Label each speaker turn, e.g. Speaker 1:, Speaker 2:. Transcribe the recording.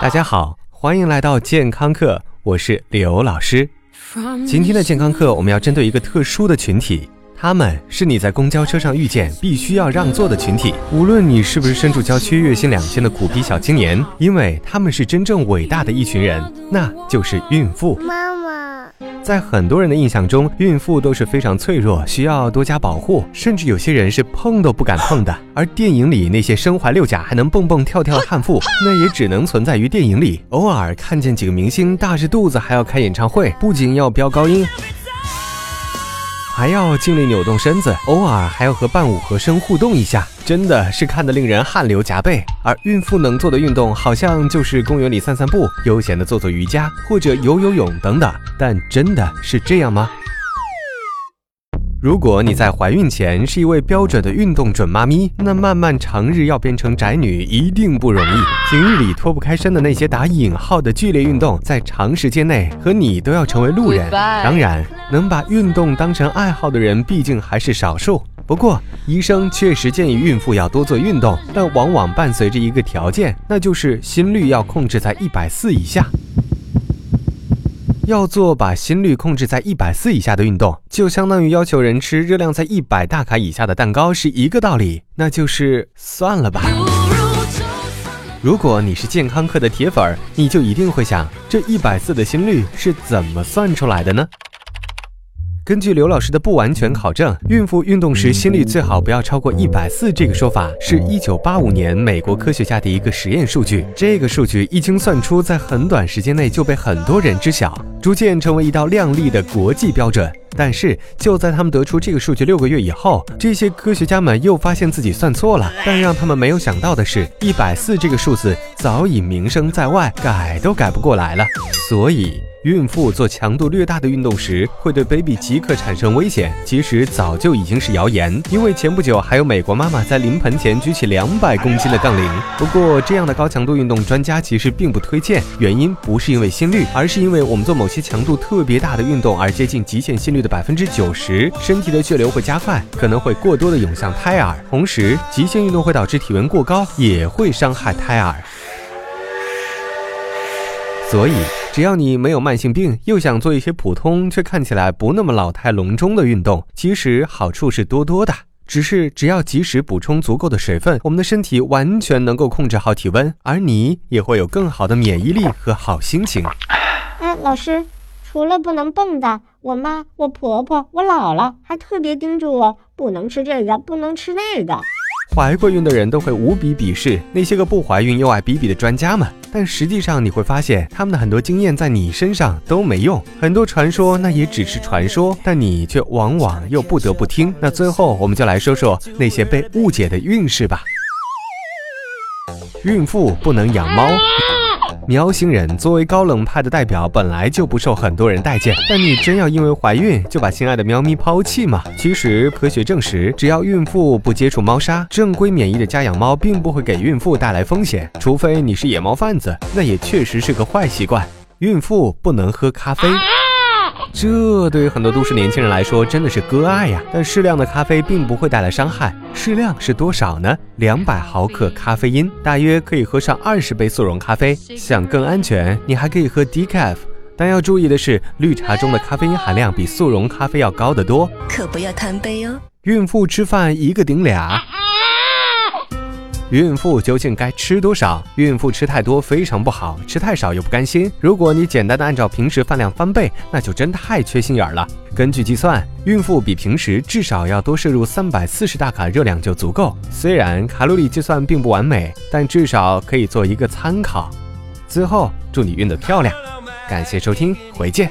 Speaker 1: 大家好，欢迎来到健康课，我是刘老师。今天的健康课，我们要针对一个特殊的群体，他们是你在公交车上遇见必须要让座的群体。无论你是不是身处郊区、月薪两千的苦逼小青年，因为他们是真正伟大的一群人，那就是孕妇。
Speaker 2: 妈妈。
Speaker 1: 在很多人的印象中，孕妇都是非常脆弱，需要多加保护，甚至有些人是碰都不敢碰的。而电影里那些身怀六甲还能蹦蹦跳跳的悍妇，那也只能存在于电影里。偶尔看见几个明星大着肚子还要开演唱会，不仅要飙高音。还要尽力扭动身子，偶尔还要和伴舞和声互动一下，真的是看得令人汗流浃背。而孕妇能做的运动，好像就是公园里散散步，悠闲的做做瑜伽或者游游泳等等。但真的是这样吗？如果你在怀孕前是一位标准的运动准妈咪，那漫漫长日要变成宅女一定不容易。平日里脱不开身的那些打引号的剧烈运动，在长时间内和你都要成为路人。当然，能把运动当成爱好的人毕竟还是少数。不过，医生确实建议孕妇要多做运动，但往往伴随着一个条件，那就是心率要控制在一百四以下。要做把心率控制在一百四以下的运动，就相当于要求人吃热量在一百大卡以下的蛋糕是一个道理。那就是算了吧。如果你是健康课的铁粉，你就一定会想，这一百四的心率是怎么算出来的呢？根据刘老师的不完全考证，孕妇运动时心率最好不要超过一百四。这个说法是一九八五年美国科学家的一个实验数据。这个数据一经算出，在很短时间内就被很多人知晓，逐渐成为一道亮丽的国际标准。但是就在他们得出这个数据六个月以后，这些科学家们又发现自己算错了。但让他们没有想到的是，一百四这个数字早已名声在外，改都改不过来了。所以。孕妇做强度略大的运动时，会对 baby 即刻产生危险。其实早就已经是谣言，因为前不久还有美国妈妈在临盆前举起两百公斤的杠铃。不过，这样的高强度运动，专家其实并不推荐。原因不是因为心率，而是因为我们做某些强度特别大的运动而接近极限心率的百分之九十，身体的血流会加快，可能会过多的涌向胎儿。同时，极限运动会导致体温过高，也会伤害胎儿。所以，只要你没有慢性病，又想做一些普通却看起来不那么老态龙钟的运动，其实好处是多多的。只是只要及时补充足够的水分，我们的身体完全能够控制好体温，而你也会有更好的免疫力和好心情。
Speaker 2: 哎，老师，除了不能蹦跶，我妈、我婆婆、我姥姥还特别叮嘱我，不能吃这个，不能吃那个。
Speaker 1: 怀过孕的人都会无比鄙视那些个不怀孕又爱比比的专家们，但实际上你会发现，他们的很多经验在你身上都没用，很多传说那也只是传说，但你却往往又不得不听。那最后，我们就来说说那些被误解的运势吧。孕妇不能养猫。喵星人作为高冷派的代表，本来就不受很多人待见。但你真要因为怀孕就把心爱的喵咪抛弃吗？其实科学证实，只要孕妇不接触猫砂，正规免疫的家养猫并不会给孕妇带来风险。除非你是野猫贩子，那也确实是个坏习惯。孕妇不能喝咖啡。这对于很多都市年轻人来说真的是割爱呀！但适量的咖啡并不会带来伤害。适量是多少呢？两百毫克咖啡因，大约可以喝上二十杯速溶咖啡。想更安全，你还可以喝 decaf。但要注意的是，绿茶中的咖啡因含量比速溶咖啡要高得多，
Speaker 3: 可不要贪杯哦。
Speaker 1: 孕妇吃饭一个顶俩。孕妇究竟该吃多少？孕妇吃太多非常不好，吃太少又不甘心。如果你简单的按照平时饭量翻倍，那就真太缺心眼了。根据计算，孕妇比平时至少要多摄入三百四十大卡热量就足够。虽然卡路里计算并不完美，但至少可以做一个参考。最后，祝你孕得漂亮！感谢收听，回见。